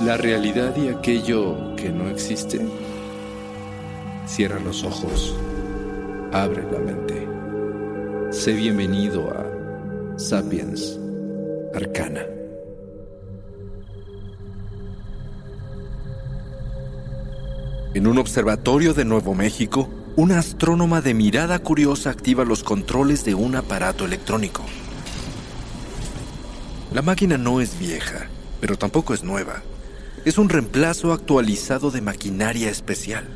La realidad y aquello que no existe. Cierra los ojos, abre la mente. Sé bienvenido a Sapiens Arcana. En un observatorio de Nuevo México, una astrónoma de mirada curiosa activa los controles de un aparato electrónico. La máquina no es vieja, pero tampoco es nueva. Es un reemplazo actualizado de maquinaria especial,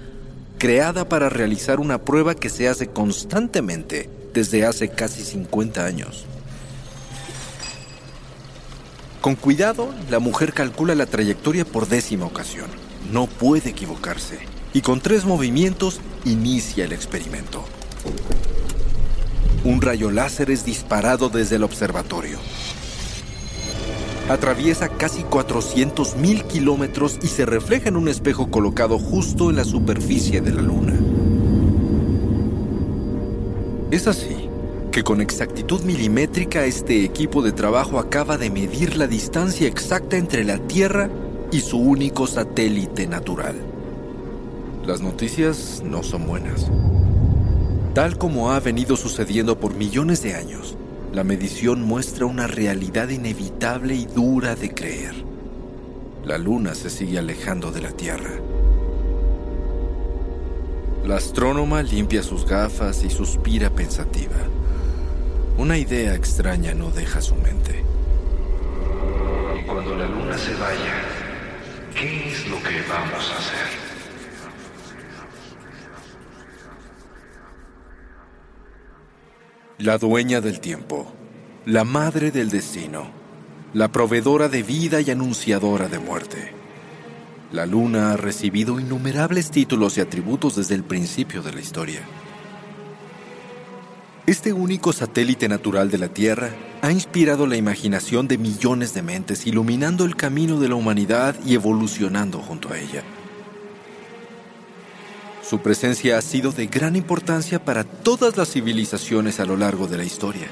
creada para realizar una prueba que se hace constantemente desde hace casi 50 años. Con cuidado, la mujer calcula la trayectoria por décima ocasión. No puede equivocarse. Y con tres movimientos inicia el experimento. Un rayo láser es disparado desde el observatorio. Atraviesa casi 400.000 kilómetros y se refleja en un espejo colocado justo en la superficie de la Luna. Es así que con exactitud milimétrica este equipo de trabajo acaba de medir la distancia exacta entre la Tierra y su único satélite natural. Las noticias no son buenas. Tal como ha venido sucediendo por millones de años, la medición muestra una realidad inevitable y dura de creer. La luna se sigue alejando de la Tierra. La astrónoma limpia sus gafas y suspira pensativa. Una idea extraña no deja su mente. Y cuando la luna se vaya, ¿qué es lo que vamos a hacer? La dueña del tiempo, la madre del destino, la proveedora de vida y anunciadora de muerte. La luna ha recibido innumerables títulos y atributos desde el principio de la historia. Este único satélite natural de la Tierra ha inspirado la imaginación de millones de mentes, iluminando el camino de la humanidad y evolucionando junto a ella. Su presencia ha sido de gran importancia para todas las civilizaciones a lo largo de la historia.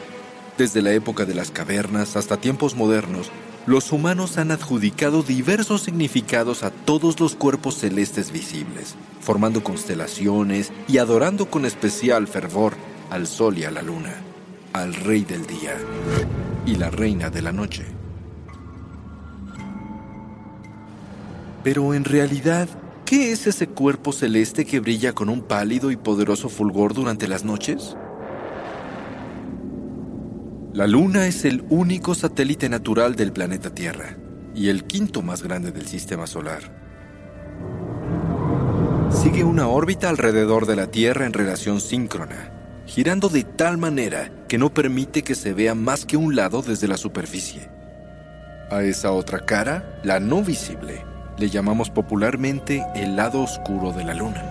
Desde la época de las cavernas hasta tiempos modernos, los humanos han adjudicado diversos significados a todos los cuerpos celestes visibles, formando constelaciones y adorando con especial fervor al sol y a la luna, al rey del día y la reina de la noche. Pero en realidad, ¿qué es ese cuerpo celeste que brilla con un pálido y poderoso fulgor durante las noches? La Luna es el único satélite natural del planeta Tierra y el quinto más grande del sistema solar. Sigue una órbita alrededor de la Tierra en relación síncrona, girando de tal manera que no permite que se vea más que un lado desde la superficie. A esa otra cara, la no visible, le llamamos popularmente el lado oscuro de la Luna.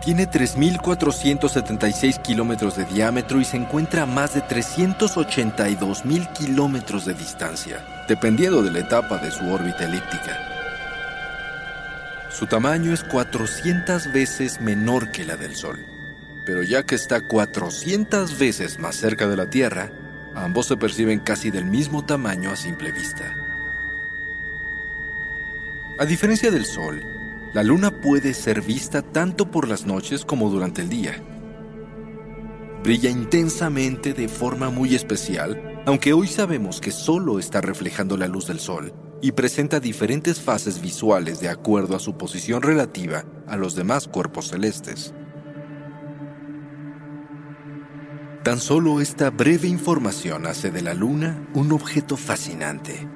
Tiene 3.476 kilómetros de diámetro y se encuentra a más de 382.000 kilómetros de distancia, dependiendo de la etapa de su órbita elíptica. Su tamaño es 400 veces menor que la del Sol. Pero ya que está 400 veces más cerca de la Tierra, ambos se perciben casi del mismo tamaño a simple vista. A diferencia del Sol, la Luna puede ser vista tanto por las noches como durante el día. Brilla intensamente de forma muy especial, aunque hoy sabemos que solo está reflejando la luz del Sol y presenta diferentes fases visuales de acuerdo a su posición relativa a los demás cuerpos celestes. Tan solo esta breve información hace de la Luna un objeto fascinante,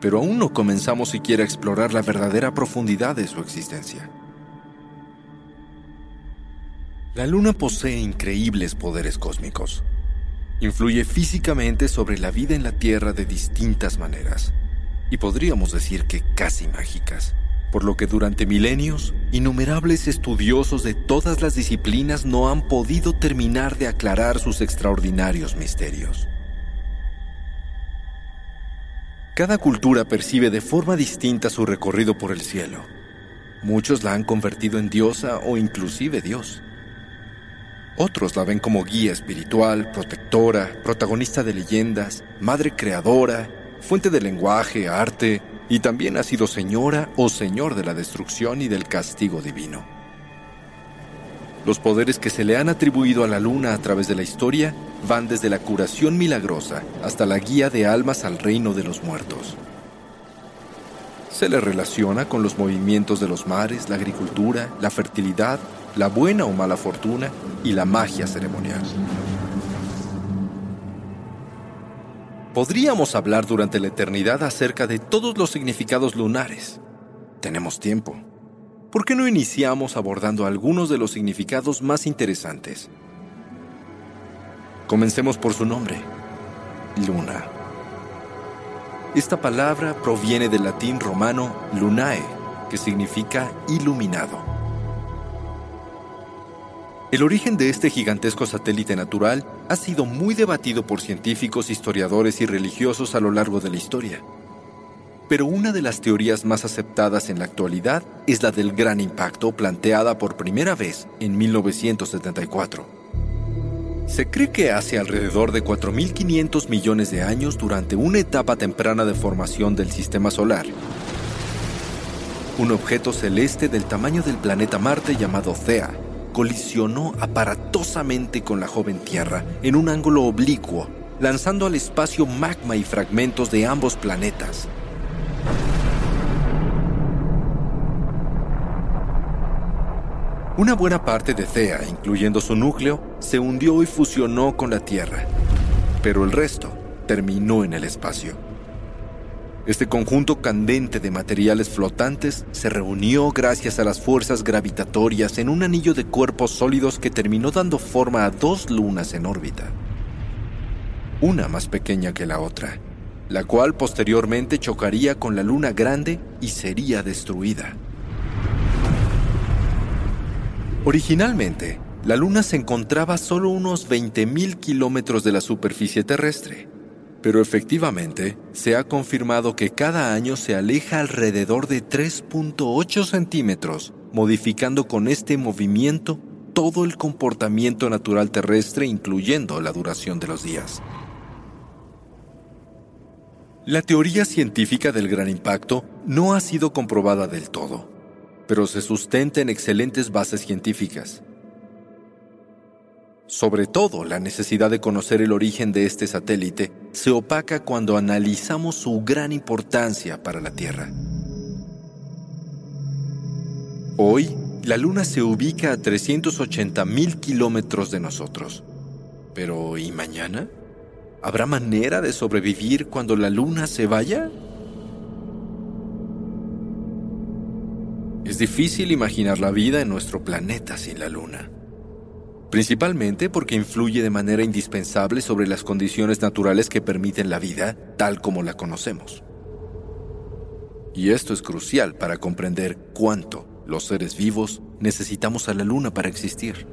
pero aún no comenzamos siquiera a explorar la verdadera profundidad de su existencia. La Luna posee increíbles poderes cósmicos. Influye físicamente sobre la vida en la Tierra de distintas maneras, y podríamos decir que casi mágicas por lo que durante milenios, innumerables estudiosos de todas las disciplinas no han podido terminar de aclarar sus extraordinarios misterios. Cada cultura percibe de forma distinta su recorrido por el cielo. Muchos la han convertido en diosa o inclusive Dios. Otros la ven como guía espiritual, protectora, protagonista de leyendas, madre creadora, fuente de lenguaje, arte, y también ha sido señora o señor de la destrucción y del castigo divino. Los poderes que se le han atribuido a la luna a través de la historia van desde la curación milagrosa hasta la guía de almas al reino de los muertos. Se le relaciona con los movimientos de los mares, la agricultura, la fertilidad, la buena o mala fortuna y la magia ceremonial. Podríamos hablar durante la eternidad acerca de todos los significados lunares. Tenemos tiempo. ¿Por qué no iniciamos abordando algunos de los significados más interesantes? Comencemos por su nombre, luna. Esta palabra proviene del latín romano lunae, que significa iluminado. El origen de este gigantesco satélite natural ha sido muy debatido por científicos, historiadores y religiosos a lo largo de la historia. Pero una de las teorías más aceptadas en la actualidad es la del gran impacto planteada por primera vez en 1974. Se cree que hace alrededor de 4.500 millones de años durante una etapa temprana de formación del sistema solar, un objeto celeste del tamaño del planeta Marte llamado Thea colisionó aparatosamente con la joven Tierra en un ángulo oblicuo, lanzando al espacio magma y fragmentos de ambos planetas. Una buena parte de Thea, incluyendo su núcleo, se hundió y fusionó con la Tierra, pero el resto terminó en el espacio. Este conjunto candente de materiales flotantes se reunió gracias a las fuerzas gravitatorias en un anillo de cuerpos sólidos que terminó dando forma a dos lunas en órbita. Una más pequeña que la otra, la cual posteriormente chocaría con la luna grande y sería destruida. Originalmente, la luna se encontraba solo unos 20.000 kilómetros de la superficie terrestre pero efectivamente se ha confirmado que cada año se aleja alrededor de 3.8 centímetros, modificando con este movimiento todo el comportamiento natural terrestre, incluyendo la duración de los días. La teoría científica del gran impacto no ha sido comprobada del todo, pero se sustenta en excelentes bases científicas. Sobre todo, la necesidad de conocer el origen de este satélite se opaca cuando analizamos su gran importancia para la Tierra. Hoy, la Luna se ubica a 380 mil kilómetros de nosotros. Pero, ¿y mañana? ¿Habrá manera de sobrevivir cuando la Luna se vaya? Es difícil imaginar la vida en nuestro planeta sin la Luna principalmente porque influye de manera indispensable sobre las condiciones naturales que permiten la vida tal como la conocemos. Y esto es crucial para comprender cuánto los seres vivos necesitamos a la luna para existir.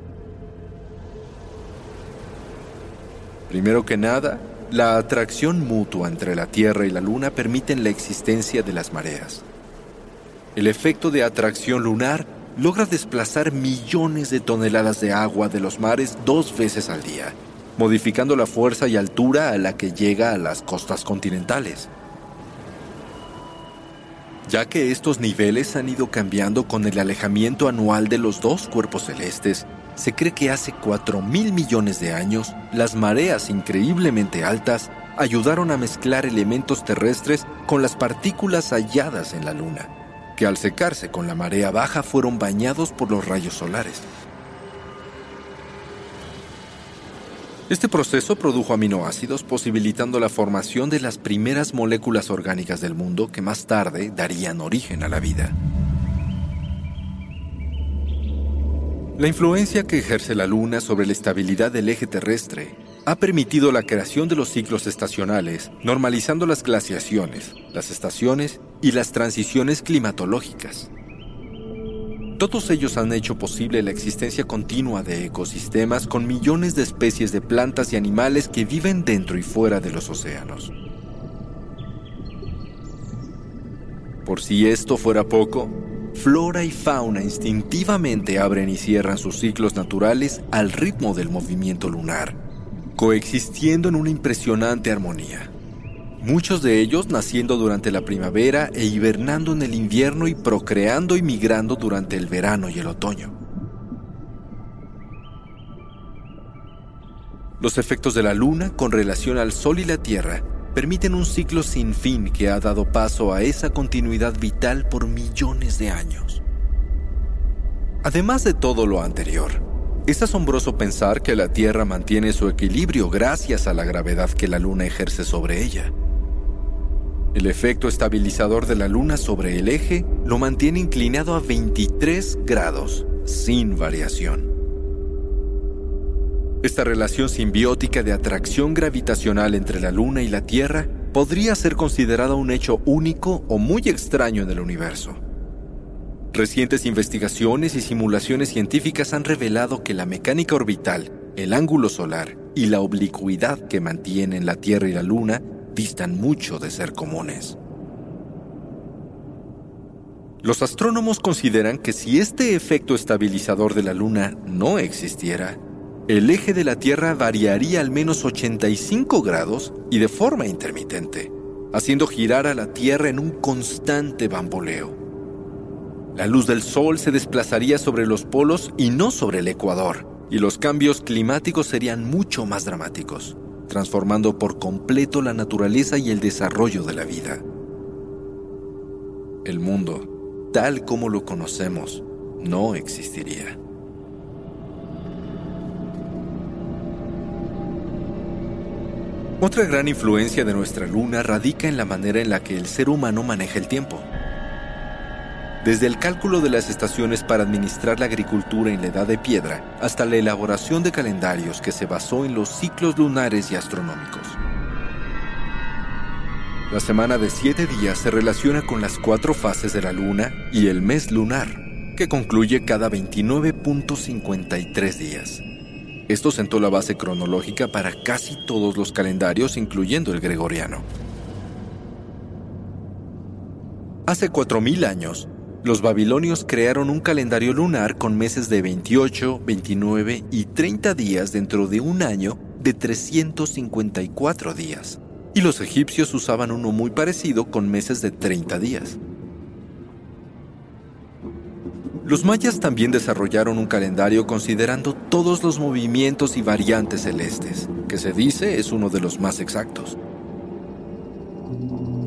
Primero que nada, la atracción mutua entre la Tierra y la Luna permiten la existencia de las mareas. El efecto de atracción lunar logra desplazar millones de toneladas de agua de los mares dos veces al día, modificando la fuerza y altura a la que llega a las costas continentales. Ya que estos niveles han ido cambiando con el alejamiento anual de los dos cuerpos celestes, se cree que hace 4 mil millones de años, las mareas increíblemente altas ayudaron a mezclar elementos terrestres con las partículas halladas en la Luna, que al secarse con la marea baja fueron bañados por los rayos solares. Este proceso produjo aminoácidos posibilitando la formación de las primeras moléculas orgánicas del mundo que más tarde darían origen a la vida. La influencia que ejerce la Luna sobre la estabilidad del eje terrestre ha permitido la creación de los ciclos estacionales, normalizando las glaciaciones, las estaciones y las transiciones climatológicas. Todos ellos han hecho posible la existencia continua de ecosistemas con millones de especies de plantas y animales que viven dentro y fuera de los océanos. Por si esto fuera poco, flora y fauna instintivamente abren y cierran sus ciclos naturales al ritmo del movimiento lunar, coexistiendo en una impresionante armonía. Muchos de ellos naciendo durante la primavera e hibernando en el invierno y procreando y migrando durante el verano y el otoño. Los efectos de la luna con relación al Sol y la Tierra permiten un ciclo sin fin que ha dado paso a esa continuidad vital por millones de años. Además de todo lo anterior, es asombroso pensar que la Tierra mantiene su equilibrio gracias a la gravedad que la Luna ejerce sobre ella. El efecto estabilizador de la Luna sobre el eje lo mantiene inclinado a 23 grados, sin variación. Esta relación simbiótica de atracción gravitacional entre la Luna y la Tierra podría ser considerada un hecho único o muy extraño en el universo. Recientes investigaciones y simulaciones científicas han revelado que la mecánica orbital, el ángulo solar y la oblicuidad que mantienen la Tierra y la Luna distan mucho de ser comunes. Los astrónomos consideran que si este efecto estabilizador de la Luna no existiera, el eje de la Tierra variaría al menos 85 grados y de forma intermitente, haciendo girar a la Tierra en un constante bamboleo. La luz del Sol se desplazaría sobre los polos y no sobre el Ecuador, y los cambios climáticos serían mucho más dramáticos, transformando por completo la naturaleza y el desarrollo de la vida. El mundo, tal como lo conocemos, no existiría. Otra gran influencia de nuestra luna radica en la manera en la que el ser humano maneja el tiempo. Desde el cálculo de las estaciones para administrar la agricultura en la edad de piedra hasta la elaboración de calendarios que se basó en los ciclos lunares y astronómicos. La semana de siete días se relaciona con las cuatro fases de la luna y el mes lunar, que concluye cada 29.53 días. Esto sentó la base cronológica para casi todos los calendarios, incluyendo el gregoriano. Hace 4.000 años, los babilonios crearon un calendario lunar con meses de 28, 29 y 30 días dentro de un año de 354 días. Y los egipcios usaban uno muy parecido con meses de 30 días. Los mayas también desarrollaron un calendario considerando todos los movimientos y variantes celestes, que se dice es uno de los más exactos.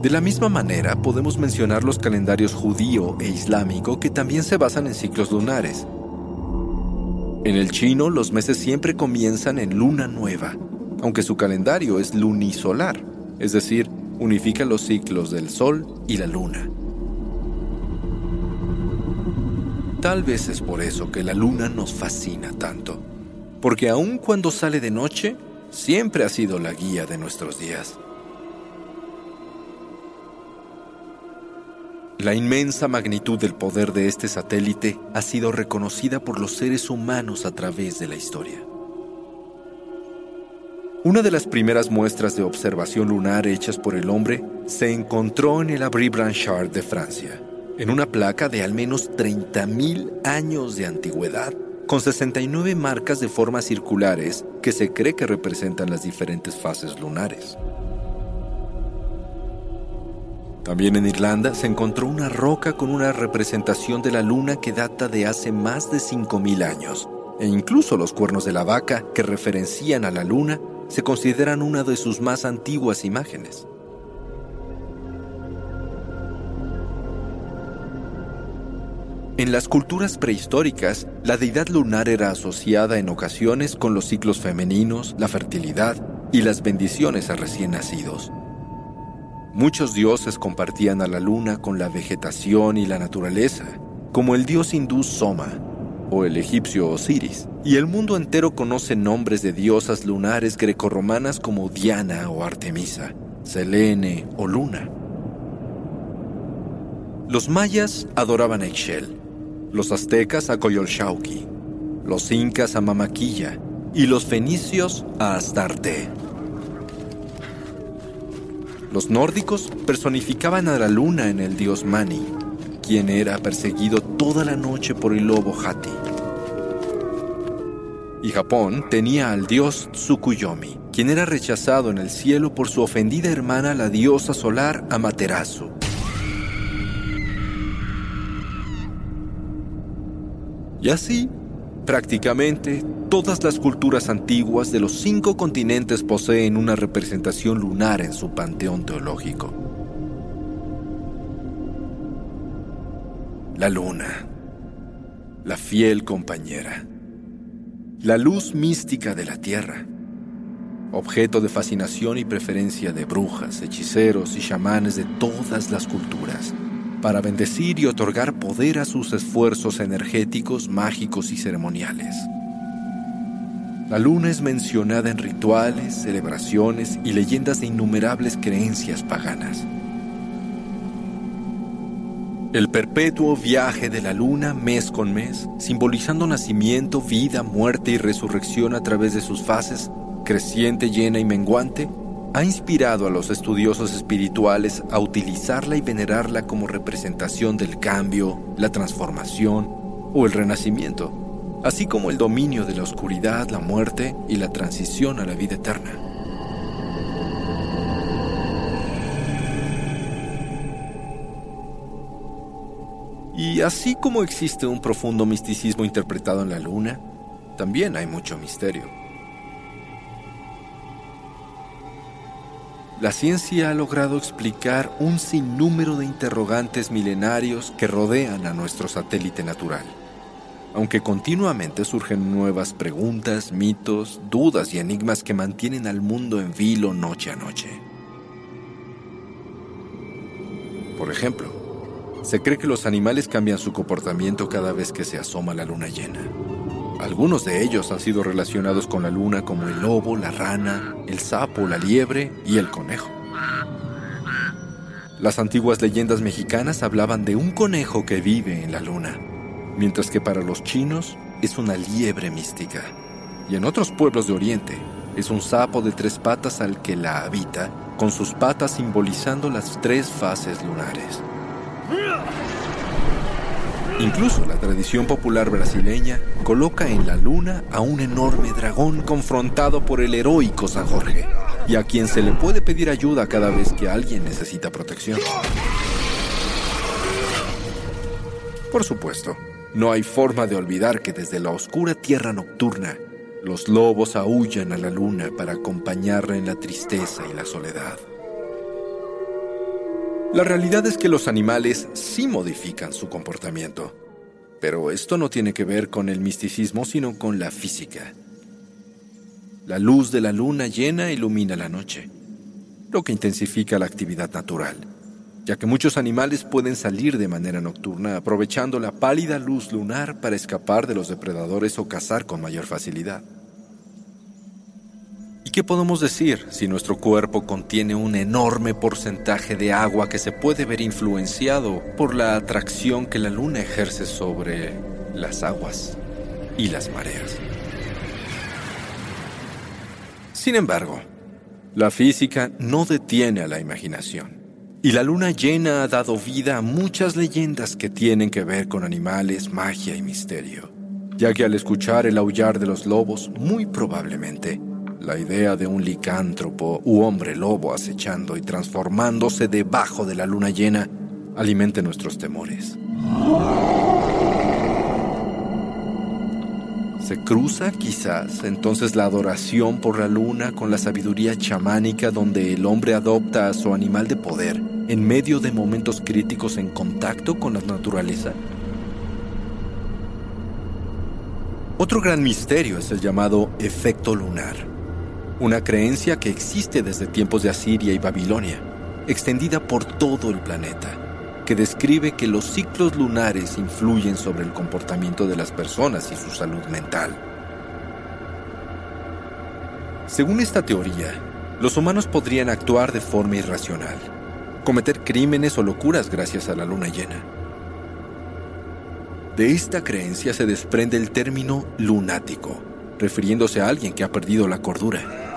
De la misma manera, podemos mencionar los calendarios judío e islámico que también se basan en ciclos lunares. En el chino, los meses siempre comienzan en luna nueva, aunque su calendario es lunisolar, es decir, unifica los ciclos del sol y la luna. Tal vez es por eso que la luna nos fascina tanto, porque aun cuando sale de noche, siempre ha sido la guía de nuestros días. La inmensa magnitud del poder de este satélite ha sido reconocida por los seres humanos a través de la historia. Una de las primeras muestras de observación lunar hechas por el hombre se encontró en el Abri Blanchard de Francia en una placa de al menos 30.000 años de antigüedad, con 69 marcas de formas circulares que se cree que representan las diferentes fases lunares. También en Irlanda se encontró una roca con una representación de la luna que data de hace más de 5.000 años, e incluso los cuernos de la vaca que referencian a la luna se consideran una de sus más antiguas imágenes. En las culturas prehistóricas, la deidad lunar era asociada en ocasiones con los ciclos femeninos, la fertilidad y las bendiciones a recién nacidos. Muchos dioses compartían a la luna con la vegetación y la naturaleza, como el dios hindú Soma o el egipcio Osiris, y el mundo entero conoce nombres de diosas lunares grecorromanas como Diana o Artemisa, Selene o Luna. Los mayas adoraban a Ixchel, los aztecas a Coyolxauhqui, los incas a Mamaquilla y los fenicios a Astarte. Los nórdicos personificaban a la luna en el dios Mani, quien era perseguido toda la noche por el lobo Hati. Y Japón tenía al dios Tsukuyomi, quien era rechazado en el cielo por su ofendida hermana la diosa solar Amaterasu. Y así, Prácticamente todas las culturas antiguas de los cinco continentes poseen una representación lunar en su panteón teológico. La luna, la fiel compañera, la luz mística de la tierra, objeto de fascinación y preferencia de brujas, hechiceros y chamanes de todas las culturas para bendecir y otorgar poder a sus esfuerzos energéticos, mágicos y ceremoniales. La luna es mencionada en rituales, celebraciones y leyendas de innumerables creencias paganas. El perpetuo viaje de la luna mes con mes, simbolizando nacimiento, vida, muerte y resurrección a través de sus fases, creciente, llena y menguante, ha inspirado a los estudiosos espirituales a utilizarla y venerarla como representación del cambio, la transformación o el renacimiento, así como el dominio de la oscuridad, la muerte y la transición a la vida eterna. Y así como existe un profundo misticismo interpretado en la luna, también hay mucho misterio. La ciencia ha logrado explicar un sinnúmero de interrogantes milenarios que rodean a nuestro satélite natural, aunque continuamente surgen nuevas preguntas, mitos, dudas y enigmas que mantienen al mundo en vilo noche a noche. Por ejemplo, se cree que los animales cambian su comportamiento cada vez que se asoma la luna llena. Algunos de ellos han sido relacionados con la luna como el lobo, la rana, el sapo, la liebre y el conejo. Las antiguas leyendas mexicanas hablaban de un conejo que vive en la luna, mientras que para los chinos es una liebre mística. Y en otros pueblos de Oriente es un sapo de tres patas al que la habita, con sus patas simbolizando las tres fases lunares. Incluso la tradición popular brasileña coloca en la luna a un enorme dragón confrontado por el heroico San Jorge, y a quien se le puede pedir ayuda cada vez que alguien necesita protección. Por supuesto, no hay forma de olvidar que desde la oscura tierra nocturna, los lobos aullan a la luna para acompañarla en la tristeza y la soledad. La realidad es que los animales sí modifican su comportamiento, pero esto no tiene que ver con el misticismo, sino con la física. La luz de la luna llena ilumina la noche, lo que intensifica la actividad natural, ya que muchos animales pueden salir de manera nocturna aprovechando la pálida luz lunar para escapar de los depredadores o cazar con mayor facilidad. ¿Y qué podemos decir si nuestro cuerpo contiene un enorme porcentaje de agua que se puede ver influenciado por la atracción que la luna ejerce sobre las aguas y las mareas? Sin embargo, la física no detiene a la imaginación Y la luna llena ha dado vida a muchas leyendas que tienen que ver con animales, magia y misterio, ya que al escuchar el aullar de los lobos, muy probablemente la idea de un licántropo u hombre lobo acechando y transformándose debajo de la luna llena alimente nuestros temores. Se cruza quizás entonces la adoración por la luna con la sabiduría chamánica donde el hombre adopta a su animal de poder en medio de momentos críticos en contacto con la naturaleza. Otro gran misterio es el llamado efecto lunar, una creencia que existe desde tiempos de Asiria y Babilonia, extendida por todo el planeta que describe que los ciclos lunares influyen sobre el comportamiento de las personas y su salud mental. Según esta teoría, los humanos podrían actuar de forma irracional, cometer crímenes o locuras gracias a la luna llena. De esta creencia se desprende el término lunático, refiriéndose a alguien que ha perdido la cordura.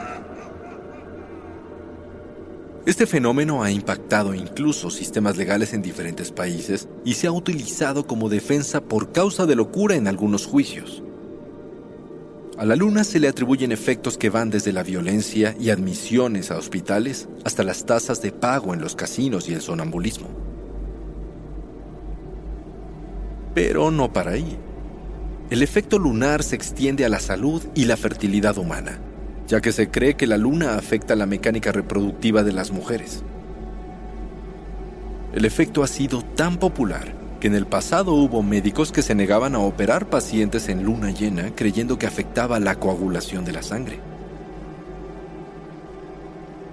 Este fenómeno ha impactado incluso sistemas legales en diferentes países y se ha utilizado como defensa por causa de locura en algunos juicios. A la luna se le atribuyen efectos que van desde la violencia y admisiones a hospitales hasta las tasas de pago en los casinos y el sonambulismo. Pero no para ahí. El efecto lunar se extiende a la salud y la fertilidad humana ya que se cree que la luna afecta la mecánica reproductiva de las mujeres. El efecto ha sido tan popular que en el pasado hubo médicos que se negaban a operar pacientes en luna llena creyendo que afectaba la coagulación de la sangre.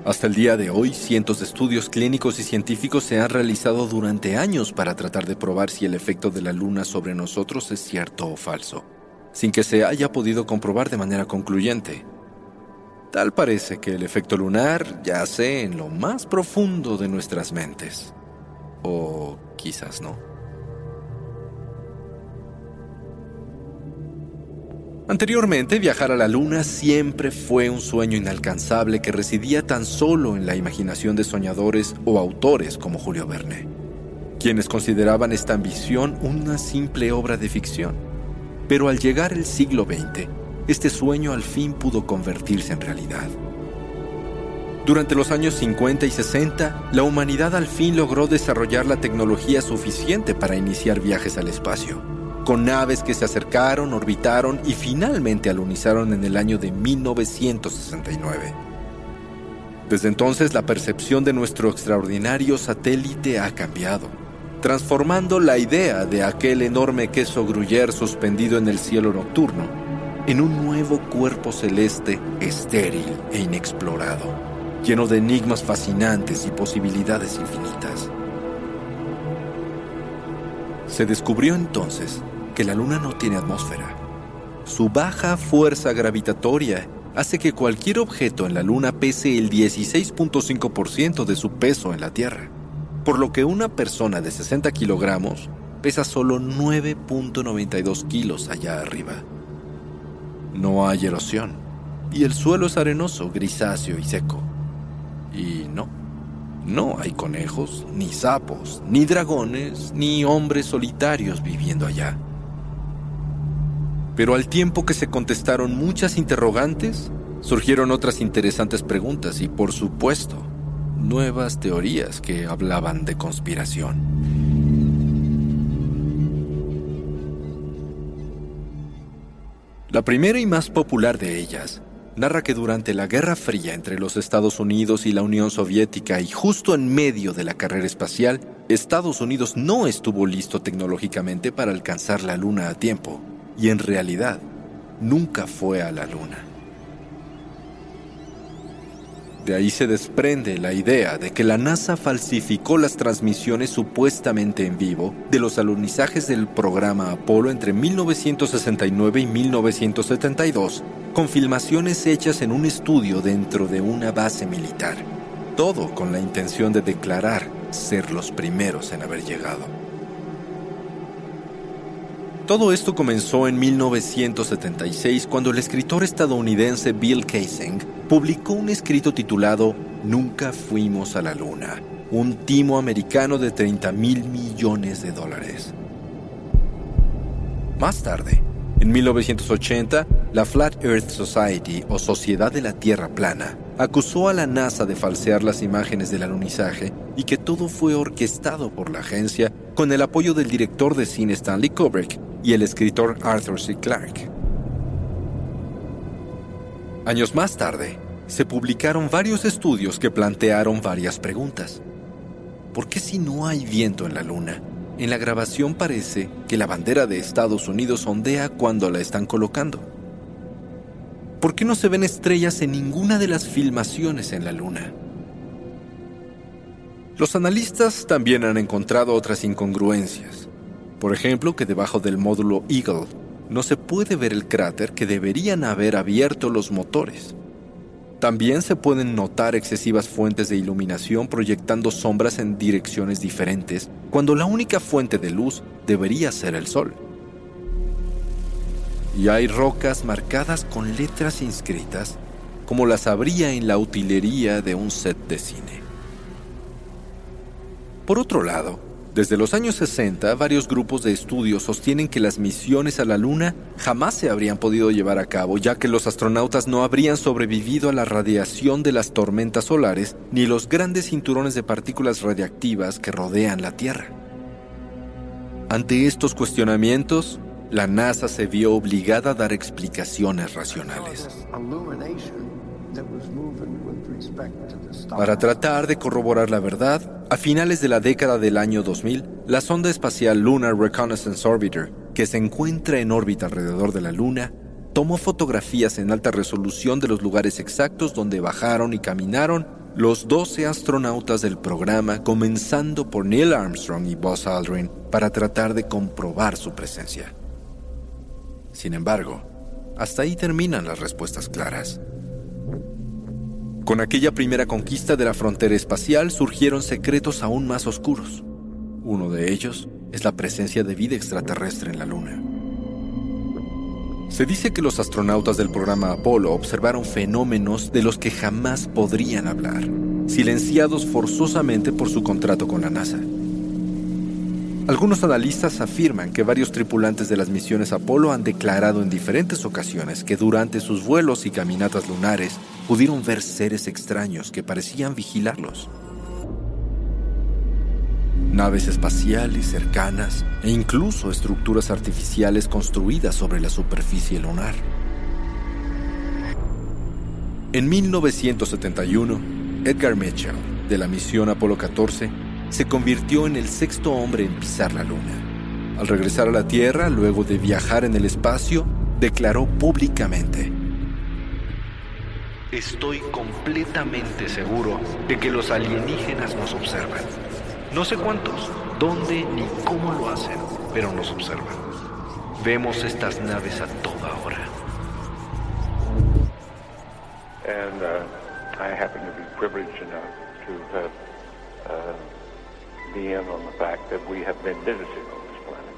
Hasta el día de hoy, cientos de estudios clínicos y científicos se han realizado durante años para tratar de probar si el efecto de la luna sobre nosotros es cierto o falso, sin que se haya podido comprobar de manera concluyente. Tal parece que el efecto lunar yace en lo más profundo de nuestras mentes. O quizás no. Anteriormente, viajar a la Luna siempre fue un sueño inalcanzable que residía tan solo en la imaginación de soñadores o autores como Julio Verne, quienes consideraban esta ambición una simple obra de ficción. Pero al llegar el siglo XX, este sueño al fin pudo convertirse en realidad. Durante los años 50 y 60, la humanidad al fin logró desarrollar la tecnología suficiente para iniciar viajes al espacio, con naves que se acercaron, orbitaron y finalmente alunizaron en el año de 1969. Desde entonces la percepción de nuestro extraordinario satélite ha cambiado, transformando la idea de aquel enorme queso gruyere suspendido en el cielo nocturno en un nuevo cuerpo celeste estéril e inexplorado, lleno de enigmas fascinantes y posibilidades infinitas. Se descubrió entonces que la Luna no tiene atmósfera. Su baja fuerza gravitatoria hace que cualquier objeto en la Luna pese el 16.5% de su peso en la Tierra, por lo que una persona de 60 kilogramos pesa solo 9.92 kilos allá arriba no hay erosión y el suelo es arenoso, grisáceo y seco. Y no, no hay conejos, ni sapos, ni dragones, ni hombres solitarios viviendo allá. Pero al tiempo que se contestaron muchas interrogantes, surgieron otras interesantes preguntas y, por supuesto, nuevas teorías que hablaban de conspiración. La primera y más popular de ellas narra que durante la Guerra Fría entre los Estados Unidos y la Unión Soviética y justo en medio de la carrera espacial, Estados Unidos no estuvo listo tecnológicamente para alcanzar la Luna a tiempo, y en realidad nunca fue a la Luna. De ahí se desprende la idea de que la NASA falsificó las transmisiones supuestamente en vivo de los alunizajes del programa Apolo entre 1969 y 1972, con filmaciones hechas en un estudio dentro de una base militar. Todo con la intención de declarar ser los primeros en haber llegado. Todo esto comenzó en 1976 cuando el escritor estadounidense Bill Kaysing publicó un escrito titulado Nunca fuimos a la Luna, un timo americano de 30 mil millones de dólares. Más tarde, en 1980, la Flat Earth Society o Sociedad de la Tierra Plana acusó a la NASA de falsear las imágenes del alunizaje y que todo fue orquestado por la agencia con el apoyo del director de cine Stanley Kubrick y el escritor Arthur C. Clarke. Años más tarde, se publicaron varios estudios que plantearon varias preguntas. ¿Por qué si no hay viento en la Luna? En la grabación parece que la bandera de Estados Unidos ondea cuando la están colocando. ¿Por qué no se ven estrellas en ninguna de las filmaciones en la Luna? Los analistas también han encontrado otras incongruencias. Por ejemplo, que debajo del módulo Eagle no se puede ver el cráter que deberían haber abierto los motores. También se pueden notar excesivas fuentes de iluminación proyectando sombras en direcciones diferentes, cuando la única fuente de luz debería ser el sol. Y hay rocas marcadas con letras inscritas, como las habría en la utilería de un set de cine. Por otro lado, desde los años 60, varios grupos de estudio sostienen que las misiones a la Luna jamás se habrían podido llevar a cabo, ya que los astronautas no habrían sobrevivido a la radiación de las tormentas solares ni los grandes cinturones de partículas radiactivas que rodean la Tierra. Ante estos cuestionamientos, la NASA se vio obligada a dar explicaciones racionales. Para tratar de corroborar la verdad, a finales de la década del año 2000, la sonda espacial Lunar Reconnaissance Orbiter, que se encuentra en órbita alrededor de la Luna, tomó fotografías en alta resolución de los lugares exactos donde bajaron y caminaron los 12 astronautas del programa, comenzando por Neil Armstrong y Buzz Aldrin, para tratar de comprobar su presencia. Sin embargo, hasta ahí terminan las respuestas claras. Con aquella primera conquista de la frontera espacial surgieron secretos aún más oscuros. Uno de ellos es la presencia de vida extraterrestre en la Luna. Se dice que los astronautas del programa Apolo observaron fenómenos de los que jamás podrían hablar, silenciados forzosamente por su contrato con la NASA. Algunos analistas afirman que varios tripulantes de las misiones Apolo han declarado en diferentes ocasiones que durante sus vuelos y caminatas lunares pudieron ver seres extraños que parecían vigilarlos. Naves espaciales cercanas e incluso estructuras artificiales construidas sobre la superficie lunar. En 1971, Edgar Mitchell, de la misión Apolo 14, se convirtió en el sexto hombre en pisar la Luna. Al regresar a la Tierra, luego de viajar en el espacio, declaró públicamente, Estoy completamente seguro de que los alienígenas nos observan. No sé cuántos, dónde ni cómo lo hacen, pero nos observan. Vemos estas naves a toda hora. And uh, I happen to be privileged enough to have uh, in on the fact that we have been visited on this planet.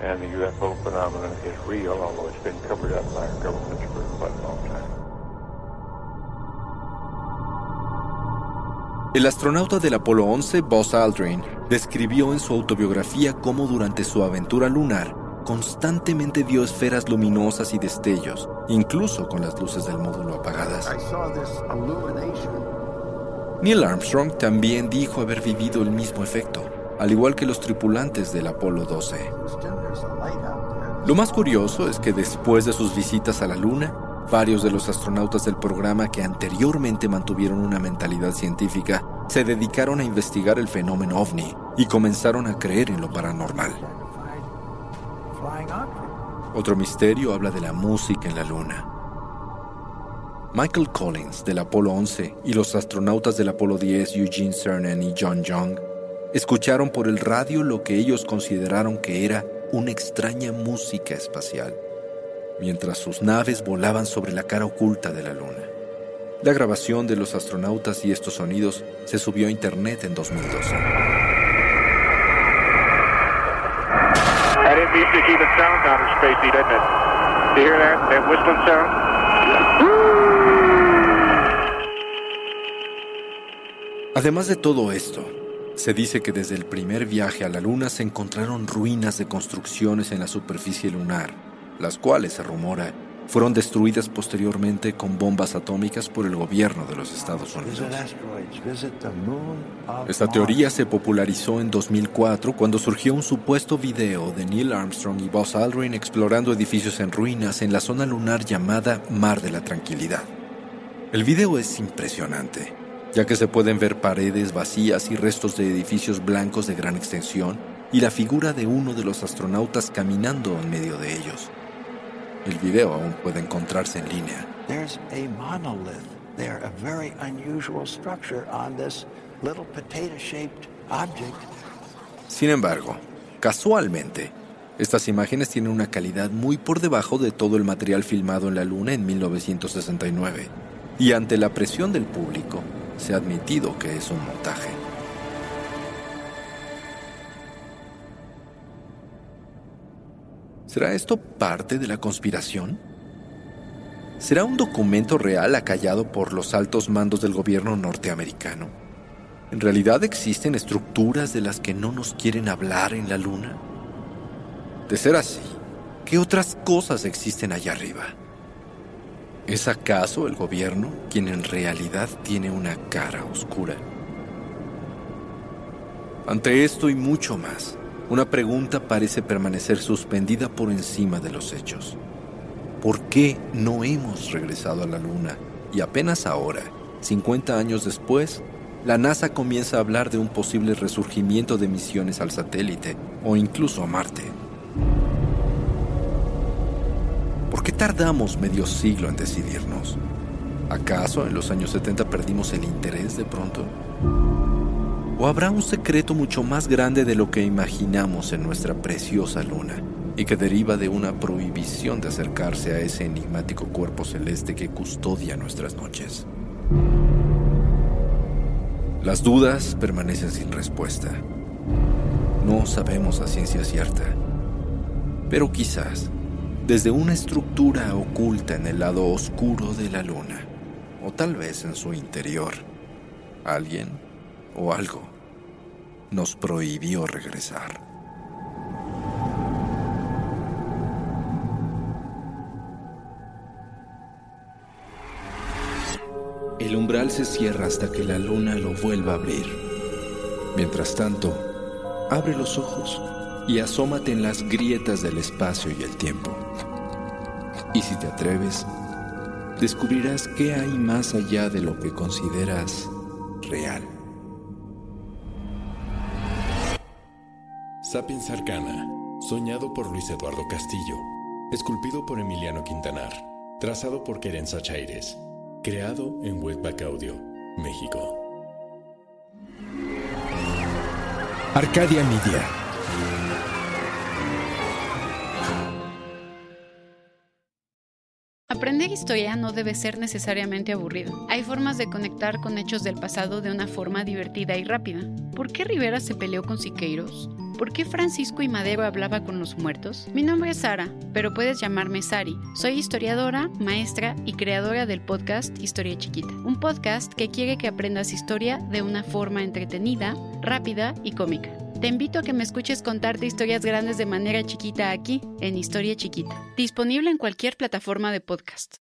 And the UFO phenomenon is real, although it's been covered up by our governments for quite a long time. El astronauta del Apolo 11, Buzz Aldrin, describió en su autobiografía cómo durante su aventura lunar constantemente vio esferas luminosas y destellos, incluso con las luces del módulo apagadas. Neil Armstrong también dijo haber vivido el mismo efecto, al igual que los tripulantes del Apolo 12. Lo más curioso es que después de sus visitas a la Luna, varios de los astronautas del programa que anteriormente mantuvieron una mentalidad científica se dedicaron a investigar el fenómeno ovni y comenzaron a creer en lo paranormal. Otro misterio habla de la música en la Luna. Michael Collins del Apolo 11 y los astronautas del Apolo 10 Eugene Cernan y John Young escucharon por el radio lo que ellos consideraron que era una extraña música espacial, mientras sus naves volaban sobre la cara oculta de la Luna. La grabación de los astronautas y estos sonidos se subió a internet en 2012. Además de todo esto, se dice que desde el primer viaje a la Luna se encontraron ruinas de construcciones en la superficie lunar, las cuales, se rumora, fueron destruidas posteriormente con bombas atómicas por el gobierno de los Estados Unidos. Esta teoría se popularizó en 2004 cuando surgió un supuesto video de Neil Armstrong y Buzz Aldrin explorando edificios en ruinas en la zona lunar llamada Mar de la Tranquilidad. El video es impresionante, ya que se pueden ver paredes vacías y restos de edificios blancos de gran extensión y la figura de uno de los astronautas caminando en medio de ellos. El video aún puede encontrarse en línea. There's a monolith there, a very unusual structure on this little potato-shaped object. Sin embargo, casualmente, estas imágenes tienen una calidad muy por debajo de todo el material filmado en la Luna en 1969, y ante la presión del público, se ha admitido que es un montaje. ¿Será esto parte de la conspiración? ¿Será un documento real acallado por los altos mandos del gobierno norteamericano? ¿En realidad existen estructuras de las que no nos quieren hablar en la Luna? De ser así, ¿qué otras cosas existen allá arriba? ¿Es acaso el gobierno quien en realidad tiene una cara oscura? Ante esto y mucho más, una pregunta parece permanecer suspendida por encima de los hechos. ¿Por qué no hemos regresado a la Luna? Y apenas ahora, 50 años después, la NASA comienza a hablar de un posible resurgimiento de misiones al satélite o incluso a Marte. ¿Por qué tardamos medio siglo en decidirnos? ¿Acaso en los años 70 perdimos el interés de pronto? ¿O habrá un secreto mucho más grande de lo que imaginamos en nuestra preciosa luna y que deriva de una prohibición de acercarse a ese enigmático cuerpo celeste que custodia nuestras noches? Las dudas permanecen sin respuesta. No sabemos a ciencia cierta, pero quizás desde una estructura oculta en el lado oscuro de la luna, o tal vez en su interior, alguien o algo nos prohibió regresar. El umbral se cierra hasta que la luna lo vuelva a abrir. Mientras tanto, abre los ojos y asómate en las grietas del espacio y el tiempo. Y si te atreves, descubrirás qué hay más allá de lo que consideras real. Sapiens Arcana, soñado por Luis Eduardo Castillo, esculpido por Emiliano Quintanar, trazado por Querenza Chaires, creado en Webback Audio, México. Arcadia Media. Aprender historia no debe ser necesariamente aburrido. Hay formas de conectar con hechos del pasado de una forma divertida y rápida. ¿Por qué Rivera se peleó con Siqueiros? ¿Por qué Francisco y Madero hablaba con los muertos? Mi nombre es Sara, pero puedes llamarme Sari. Soy historiadora, maestra y creadora del podcast Historia Chiquita, un podcast que quiere que aprendas historia de una forma entretenida, rápida y cómica. Te invito a que me escuches contarte historias grandes de manera chiquita aquí, en Historia Chiquita, disponible en cualquier plataforma de podcast.